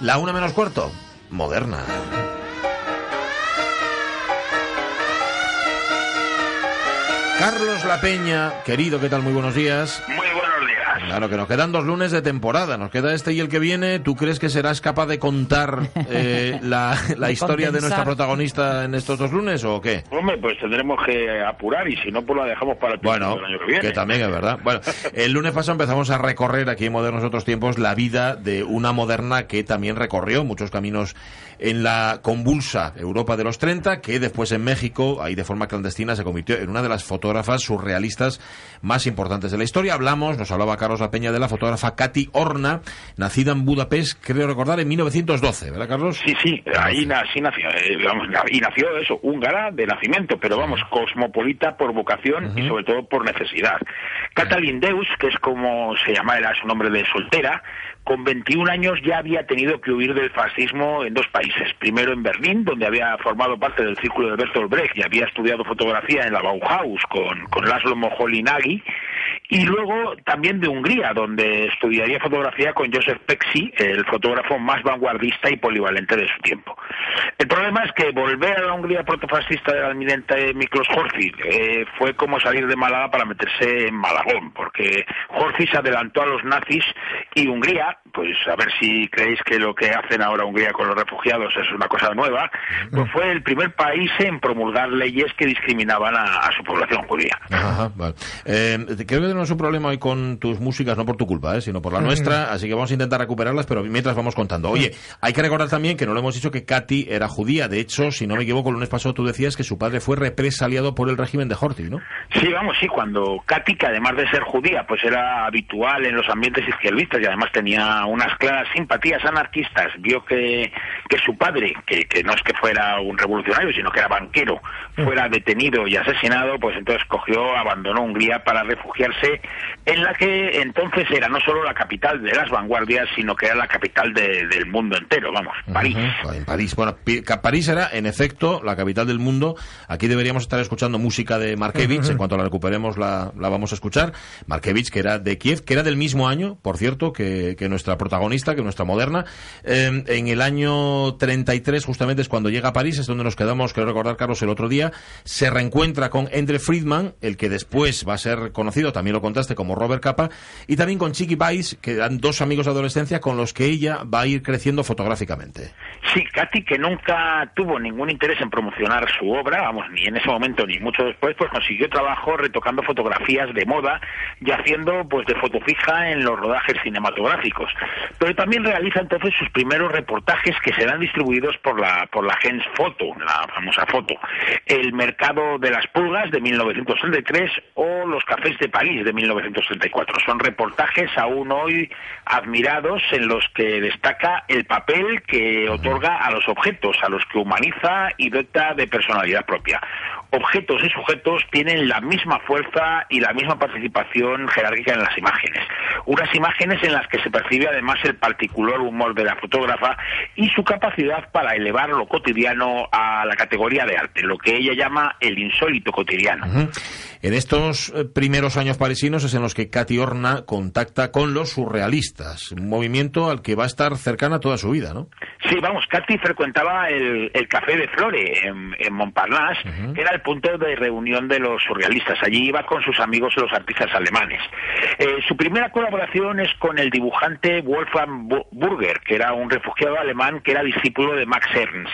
La una menos cuarto, moderna. Carlos La Peña, querido, ¿qué tal? Muy buenos días. Muy Claro que nos quedan dos lunes de temporada, nos queda este y el que viene. ¿Tú crees que serás capaz de contar eh, la, la historia de nuestra protagonista en estos dos lunes o qué? Hombre, pues tendremos que apurar y si no, pues la dejamos para el Bueno, del año que viene. que también es verdad. Bueno, el lunes pasado empezamos a recorrer aquí en Modernos Otros Tiempos la vida de una moderna que también recorrió muchos caminos en la convulsa Europa de los 30, que después en México, ahí de forma clandestina, se convirtió en una de las fotógrafas surrealistas más importantes de la historia. Hablamos, nos hablaba Carlos La Peña de la fotógrafa Katy Horna, nacida en Budapest, creo recordar, en 1912, ¿verdad, Carlos? Sí, sí, ahí nació, eh, vamos, na- y nació eso, húngara de nacimiento, pero vamos, cosmopolita por vocación y sobre todo por necesidad. Catalin Deus, que es como se llama, era su nombre de soltera, con 21 años ya había tenido que huir del fascismo en dos países. Primero en Berlín, donde había formado parte del círculo de Bertolt Brecht y había estudiado fotografía en la Bauhaus con, con Laszlo Moholy-Nagy, y luego también de Hungría, donde estudiaría fotografía con Joseph Pexi, el fotógrafo más vanguardista y polivalente de su tiempo. El problema es que volver a la Hungría protofascista del almirante Miklos Horthy eh, fue como salir de Málaga para meterse en Malagón, porque Horthy se adelantó a los nazis y Hungría, pues a ver si creéis que lo que hacen ahora Hungría con los refugiados es una cosa nueva, pues fue el primer país en promulgar leyes que discriminaban a, su población judía. Ajá, vale. Eh, creo tenemos un problema hoy con tus músicas, no por tu culpa, eh, sino por la nuestra, así que vamos a intentar recuperarlas, pero mientras vamos contando. Oye, hay que recordar también que no lo hemos dicho que Katy era judía. De hecho, si no me equivoco, el lunes pasado tú decías que su padre fue represaliado por el régimen de Horthy, ¿no? Sí, vamos, sí, cuando Katy, que además de ser judía, pues era habitual en los ambientes izquierdistas y además tenía unas claras simpatías anarquistas, vio que, que su padre, que, que no es que fuera un revolucionario, sino que era banquero, fuera detenido y asesinado, pues entonces cogió, abandonó Hungría para refugiarse en la que entonces era no solo la capital de las vanguardias, sino que era la capital de- del mundo entero, vamos, París. En París. Bueno, París era, en efecto, la capital del mundo. Aquí deberíamos estar escuchando música de Markevich. En cuanto la recuperemos, la, la vamos a escuchar. Markevich, que era de Kiev, que era del mismo año, por cierto, que, que nuestra protagonista, que nuestra moderna. Eh, en el año 33, justamente, es cuando llega a París, es donde nos quedamos, quiero recordar, Carlos, el otro día. Se reencuentra con Endre Friedman, el que después va a ser conocido, también lo contaste, como Robert Capa, y también con Chiqui Weiss, que eran dos amigos de adolescencia con los que ella va a ir creciendo fotográficamente. Sí, Katy, que nunca tuvo ningún interés en promocionar su obra, vamos, ni en ese momento ni mucho después, pues consiguió trabajo retocando fotografías de moda y haciendo pues de foto fija en los rodajes cinematográficos. Pero también realiza entonces sus primeros reportajes que serán distribuidos por la por la Gens Foto, la famosa foto, el mercado de las pulgas de 1933 o los cafés de París de 1934. Son reportajes aún hoy admirados en los que destaca el papel que otorga a los objetos, a los que humaniza y dota de personalidad propia. Objetos y sujetos tienen la misma fuerza y la misma participación jerárquica en las imágenes. Unas imágenes en las que se percibe además el particular humor de la fotógrafa y su capacidad para elevar lo cotidiano a la categoría de arte, lo que ella llama el insólito cotidiano. Ujú. En estos eh, primeros años parisinos es en los que Katy Horna contacta con los surrealistas, un movimiento al que va a estar cercana toda su vida, ¿no? Sí, vamos, Katy frecuentaba el, el Café de Flore en, en Montparnasse, que era el punto de reunión de los surrealistas. Allí iba con sus amigos los artistas alemanes. Eh, su primera colaboración es con el dibujante Wolfgang Bu- Burger, que era un refugiado alemán que era discípulo de Max Ernst.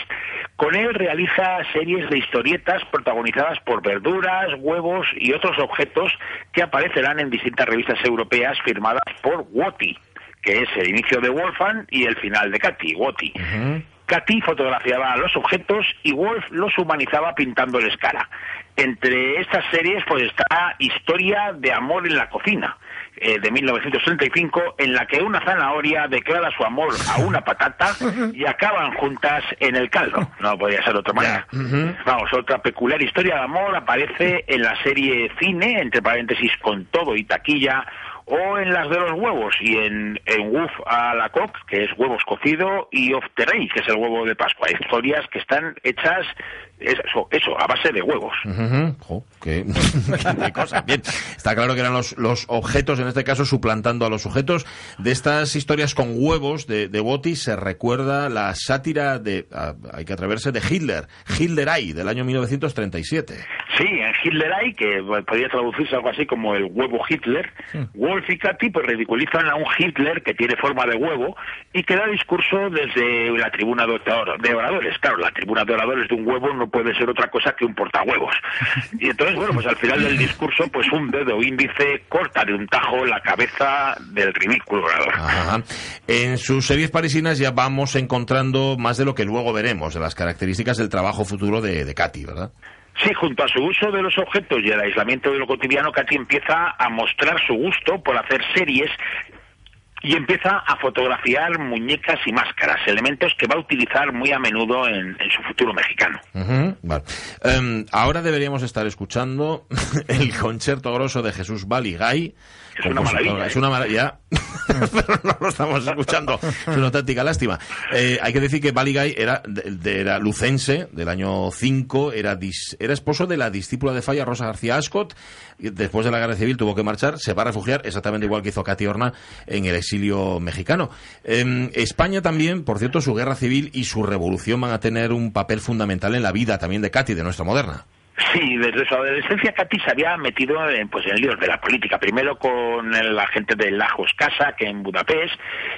Con él realiza series de historietas protagonizadas por verduras, huevos y otros objetos que aparecerán en distintas revistas europeas firmadas por Woti que es el inicio de Wolfgang y el final de Katy, Woti. Katy fotografiaba los objetos y Wolf los humanizaba pintándoles cara. Entre estas series pues está Historia de amor en la cocina, eh, de 1935, en la que una zanahoria declara su amor a una patata y acaban juntas en el caldo. No podría ser de otra manera. Vamos, otra peculiar historia de amor aparece en la serie Cine, entre paréntesis, con todo y taquilla, o en las de los huevos y en, en a la coq, que es huevos cocido, y Of the Rey, que es el huevo de Pascua. Historias que están hechas eso, eso, a base de huevos. qué, cosa. Bien, está claro que eran los, los, objetos, en este caso, suplantando a los sujetos. De estas historias con huevos de, de Botti se recuerda la sátira de, hay que atreverse, de Hitler, Hitleray, del año 1937. Sí, en Hitleray, que podría traducirse algo así como el huevo Hitler, Wolf y Katy pues ridiculizan a un Hitler que tiene forma de huevo y que da discurso desde la tribuna de oradores. Claro, la tribuna de oradores de un huevo no puede ser otra cosa que un portahuevos. Y entonces, bueno, pues al final del discurso, pues un dedo índice corta de un tajo la cabeza del ridículo orador. En sus series parisinas ya vamos encontrando más de lo que luego veremos, de las características del trabajo futuro de, de Katy, ¿verdad? Sí, junto a su uso de los objetos y el aislamiento de lo cotidiano, Katy empieza a mostrar su gusto por hacer series y empieza a fotografiar muñecas y máscaras, elementos que va a utilizar muy a menudo en, su futuro mexicano. Em, ahora deberíamos estar escuchando el concierto grosso de Jesús Baligay es una maravilla. Es una maravilla, pero no lo estamos escuchando. Es una auténtica lástima. Eh, hay que decir que Baligay era, de, era lucense, del año 5, era, era esposo de la discípula de Falla, Rosa García Ascot. Después de la guerra civil tuvo que marchar, se va a refugiar, exactamente igual que hizo Katy Horna en el exilio mexicano. En España también, por cierto, su guerra civil y su revolución van a tener un papel fundamental en la vida también de Katy, de nuestra moderna. Sí, desde su adolescencia Katy se había metido en, pues, en líos de la política, primero con la gente de Lajos Casa, que en Budapest,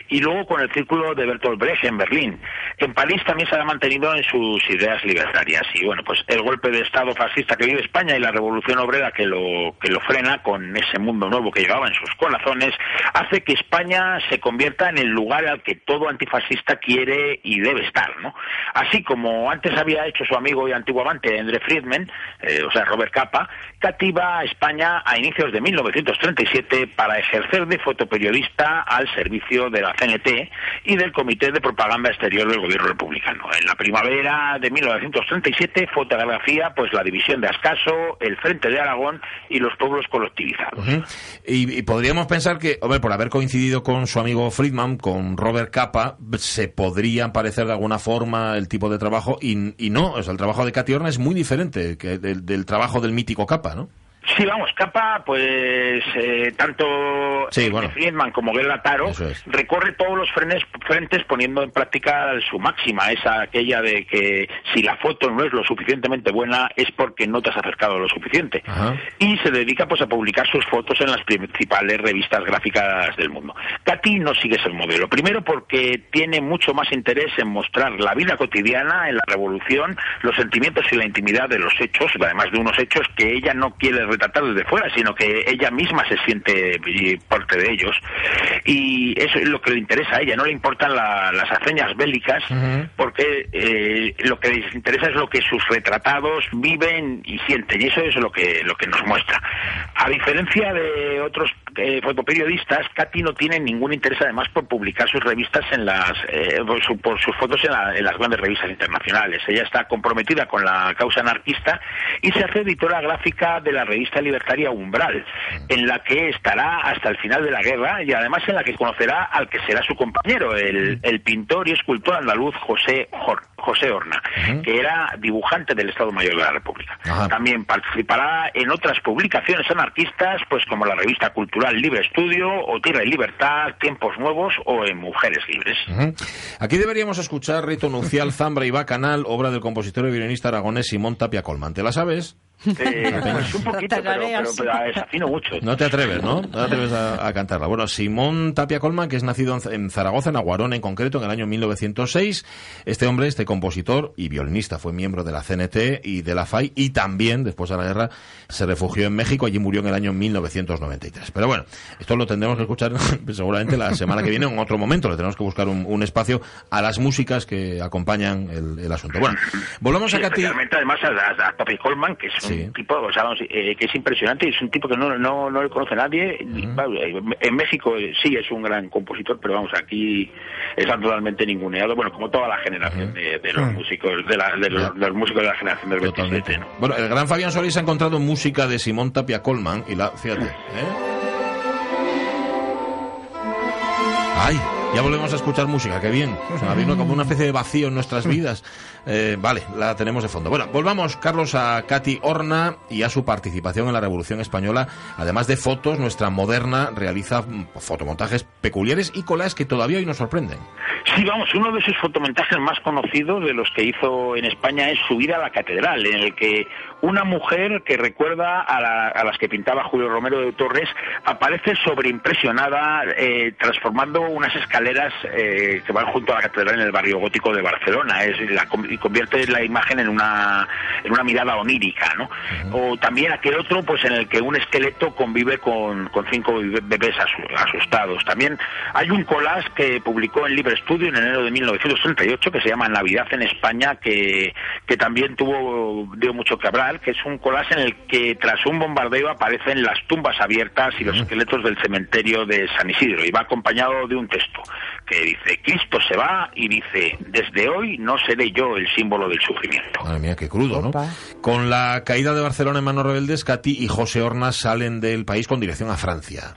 y luego con el círculo de Bertolt Brecht en Berlín. En París también se había mantenido en sus ideas libertarias, y bueno, pues el golpe de Estado fascista que vive España y la revolución obrera que lo, que lo frena con ese mundo nuevo que llevaba en sus corazones, hace que España se convierta en el lugar al que todo antifascista quiere y debe estar, ¿no? Así como antes había hecho su amigo y antiguo amante, André Friedman, eh, o sea, Robert Capa, cativa a España a inicios de 1937 para ejercer de fotoperiodista al servicio de la CNT y del Comité de Propaganda Exterior del Gobierno Republicano. En la primavera de 1937 fotografía pues la división de Ascaso, el Frente de Aragón y los pueblos colectivizados. y, podríamos pensar que, hombre, por haber coincidido con su amigo Friedman, con Robert Capa, se podría parecer de alguna forma el tipo de trabajo y, y no, o sea, el trabajo de Cati es muy diferente que del, trabajo del mítico Capa, ¿no? Sí, vamos, Capa, pues eh, tanto Friedman como Guerra Taro recorre todos los frentes poniendo en práctica su máxima, esa aquella de que si la foto no es lo suficientemente buena es porque no te has acercado lo suficiente. Y se dedica pues a publicar sus fotos en las principales revistas gráficas del mundo. Katy no sigue ese modelo. Primero porque tiene mucho más interés en mostrar la vida cotidiana, en la revolución, los sentimientos y la intimidad de los hechos, además de unos hechos que ella no quiere tratar desde fuera, sino que ella misma se siente parte de ellos. Y eso es lo que le interesa a ella, no le importan las hazañas bélicas, porque eh, lo que les interesa es lo que sus retratados viven y sienten, y eso es lo que, lo que nos muestra. A diferencia de otros eh, fotoperiodistas, Katy no tiene ningún interés además por publicar sus revistas en las, eh, por, sus fotos en, las grandes revistas internacionales. Ella está comprometida con la causa anarquista y se hace editora gráfica de la revista libertaria Umbral, en la que estará hasta el final de la guerra y además en la que conocerá al que será su compañero, el, pintor y escultor andaluz José, José Horna, que era dibujante del Estado Mayor de la República. También participará en otras publicaciones anarquistas, pues como la revista cultural Libre Estudio o Tierra y Libertad, Tiempos Nuevos o en Mujeres Libres. Aquí deberíamos escuchar Rito Nucial, Zambra y Bacanal, obra del compositor y violinista aragonés Simón Tapia Colman. ¿Te la sabes? Eh, pues un poquito, pero, mucho. No te atreves, ¿no? No te atreves a, cantarla. Bueno, Simón Tapia Colman, que es nacido en Zaragoza, en Aguarón en concreto, en el año 1906. Este hombre, este compositor y violinista, fue miembro de la CNT y de la FAI y también, después de la guerra, se refugió en México. Allí murió en el año 1993. Pero bueno, esto lo tendremos que escuchar seguramente la semana que viene o en otro momento. Le tenemos que buscar un, espacio a las músicas que acompañan el, asunto. Bueno, volvamos a Katy. además a, Tapia Colman, que es un tipo, o sea, eh, que es impresionante, es un tipo que no, no, no le conoce nadie. En México sí es un gran compositor, pero vamos, aquí está totalmente ninguneado, bueno, como toda la generación de, los músicos, de, la, de, los, músicos de la generación del 27, Bueno, el gran Fabián Solís ha encontrado música de Simón Tapia Colman y la, fíjate, ¿eh? Ay, ya volvemos a escuchar música, qué bien. O sea, vino como una especie de vacío en nuestras vidas. Eh, vale, la tenemos de fondo. Bueno, volvamos, Carlos, a Katy Horna y a su participación en la Revolución Española. Además de fotos, nuestra moderna realiza fotomontajes peculiares y colas que todavía hoy nos sorprenden. Sí, vamos, uno de sus fotomontajes más conocidos de los que hizo en España es Subir a la Catedral, en el que una mujer que recuerda a, las que pintaba Julio Romero de Torres aparece sobreimpresionada eh, transformando unas escaleras eh, que van junto a la catedral en el barrio gótico de Barcelona es la, y convierte la imagen en una en una mirada onírica ¿no? o también aquel otro pues en el que un esqueleto convive con, con cinco bebés asustados también hay un collage que publicó en Libre Studio en enero de 1938 que se llama Navidad en España que, que también tuvo dio mucho que hablar que es un collage en el que tras un bombardeo aparecen las tumbas abiertas y los esqueletos del cementerio de San Isidro y va acompañado de un texto que dice Cristo se va y dice desde hoy no seré yo el símbolo del sufrimiento. Madre mía, qué crudo, ¿no? Con la caída de Barcelona en manos rebeldes, Katy y José Horna salen del país con dirección a Francia.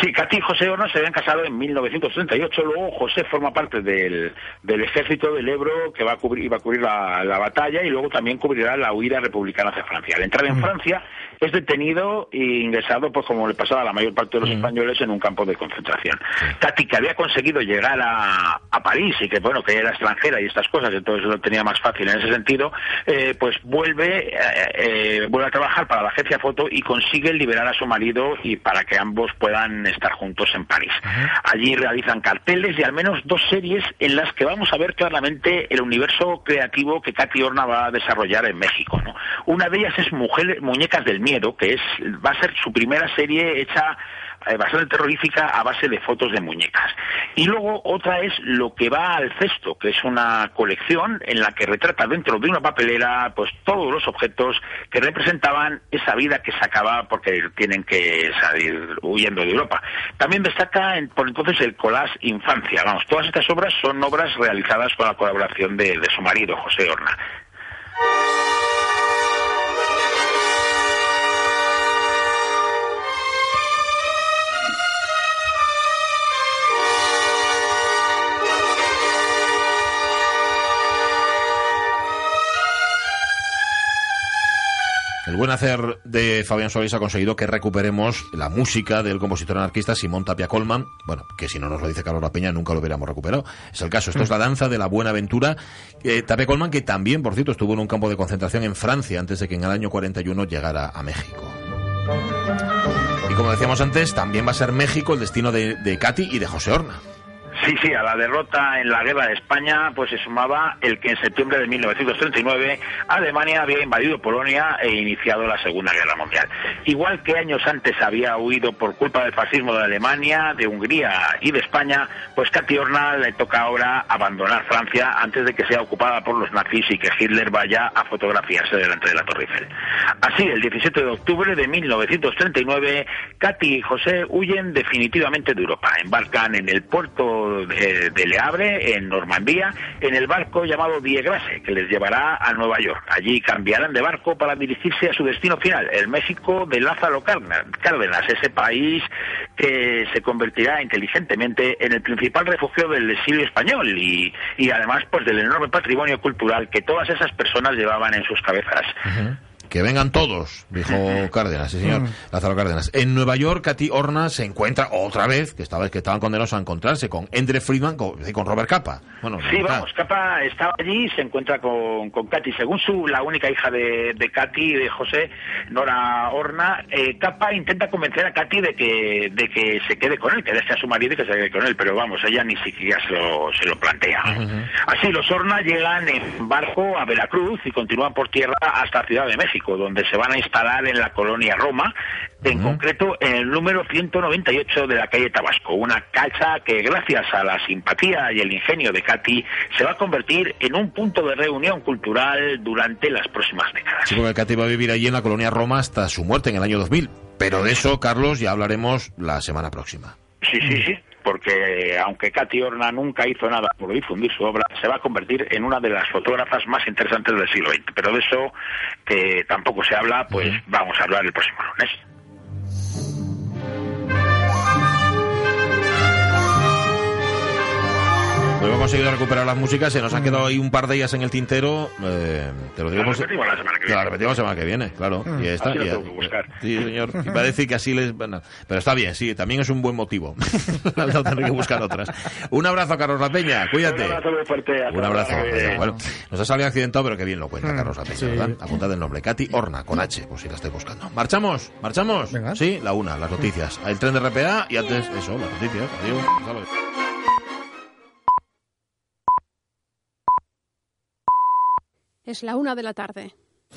Sí, Katy y José Horna se habían casado en 1938. Luego José forma parte del, del ejército del Ebro que va a cubrir, iba a cubrir la, la, batalla y luego también cubrirá la huida republicana hacia Francia. Al entrar en Francia es detenido e ingresado, pues como le pasaba a la mayor parte de los españoles, en un campo de concentración. Katy, que había conseguido llegar a, a, París y que, bueno, que era extranjera y estas cosas, entonces lo tenía más fácil en ese sentido, eh, pues vuelve, eh, eh, vuelve a trabajar para la agencia Foto y consigue liberar a su marido y para que ambos puedan estar juntos en París. Allí realizan carteles y al menos dos series en las que vamos a ver claramente el universo creativo que Katy Horna va a desarrollar en México. ¿no? Una de ellas es Mujer, Muñecas del Miedo, que es va a ser su primera serie hecha bastante terrorífica a base de fotos de muñecas. Y luego otra es Lo que va al cesto, que es una colección en la que retrata dentro de una papelera pues todos los objetos que representaban esa vida que se acaba porque tienen que salir huyendo de Europa. También destaca por entonces el collage Infancia. Vamos, todas estas obras son obras realizadas con la colaboración de su marido, José Horna. El buen hacer de Fabián Solís ha conseguido que recuperemos la música del compositor anarquista Simón Tapia Colman. Bueno, que si no nos lo dice Carlos La Peña nunca lo hubiéramos recuperado. Es el caso. Esto es la danza de la buena aventura. Eh, Tapia Colman, que también, por cierto, estuvo en un campo de concentración en Francia antes de que en el año 41 llegara a México. Y como decíamos antes, también va a ser México el destino de, de Katy y de José Horna. Sí, sí, a la derrota en la guerra de España pues se sumaba el que en septiembre de 1939 Alemania había invadido Polonia e iniciado la Segunda Guerra Mundial. Igual que años antes había huido por culpa del fascismo de Alemania, de Hungría y de España, pues Katy Horna le toca ahora abandonar Francia antes de que sea ocupada por los nazis y que Hitler vaya a fotografiarse delante de la Torre Eiffel. Así, el 17 de octubre de 1939, Katy y José huyen definitivamente de Europa. Embarcan en el puerto de, Le Havre, en Normandía, en el barco llamado Diegrase, que les llevará a Nueva York. Allí cambiarán de barco para dirigirse a su destino final, el México de Lázaro Cárdenas, ese país que se convertirá inteligentemente en el principal refugio del exilio español y, y además pues del enorme patrimonio cultural que todas esas personas llevaban en sus cabezas. Que vengan todos, dijo Cárdenas, sí señor, mm. Lázaro Cárdenas. En Nueva York, Katy Horna se encuentra otra vez, que esta vez que estaban condenados a encontrarse con Endre Friedman y con, Robert Capa. Bueno, sí, vamos, Capa estaba allí y se encuentra con, con Katy. Según su, la única hija de, de Katy, de José, Nora Horna, eh, Capa intenta convencer a Katy de que, de que se quede con él, que deje a su marido y que se quede con él, pero vamos, ella ni siquiera se lo, se lo plantea. Así, los Horna llegan en barco a Veracruz y continúan por tierra hasta Ciudad de México donde se van a instalar en la colonia Roma, en concreto en el número 198 de la calle Tabasco, una casa que gracias a la simpatía y el ingenio de Katy se va a convertir en un punto de reunión cultural durante las próximas décadas. Sí, porque Katy va a vivir allí en la colonia Roma hasta su muerte en el año 2000, pero de eso, Carlos, ya hablaremos la semana próxima. Sí, sí, sí porque aunque Katy Horna nunca hizo nada por difundir su obra, se va a convertir en una de las fotógrafas más interesantes del siglo XX. Pero de eso que tampoco se habla, pues vamos a hablar el próximo lunes. No hemos conseguido recuperar las músicas, se nos han quedado ahí un par de ellas en el tintero. Eh, te lo digo La repetimos la semana que viene. La repetimos la semana que viene, claro. Y está. Así lo y- tengo que buscar. Sí, señor. Iba a decir que así les. bueno, pero está bien, sí, también es un buen motivo. no tener que buscar otras. Un abrazo, Carlos La Peña, cuídate. Un abrazo muy fuerte. Un abrazo. que viene. Bueno, nos ha salido accidentado, pero qué bien lo cuenta Mm, Carlos La Peña, sí. ¿verdad? Apuntad el nombre. Katy Horna, con H, pues si la estoy buscando. ¿Marchamos? ¿Marchamos? Venga. Sí, la una, las noticias. El tren de RPA y antes, eso, las noticias. Adiós. Es la una de la tarde.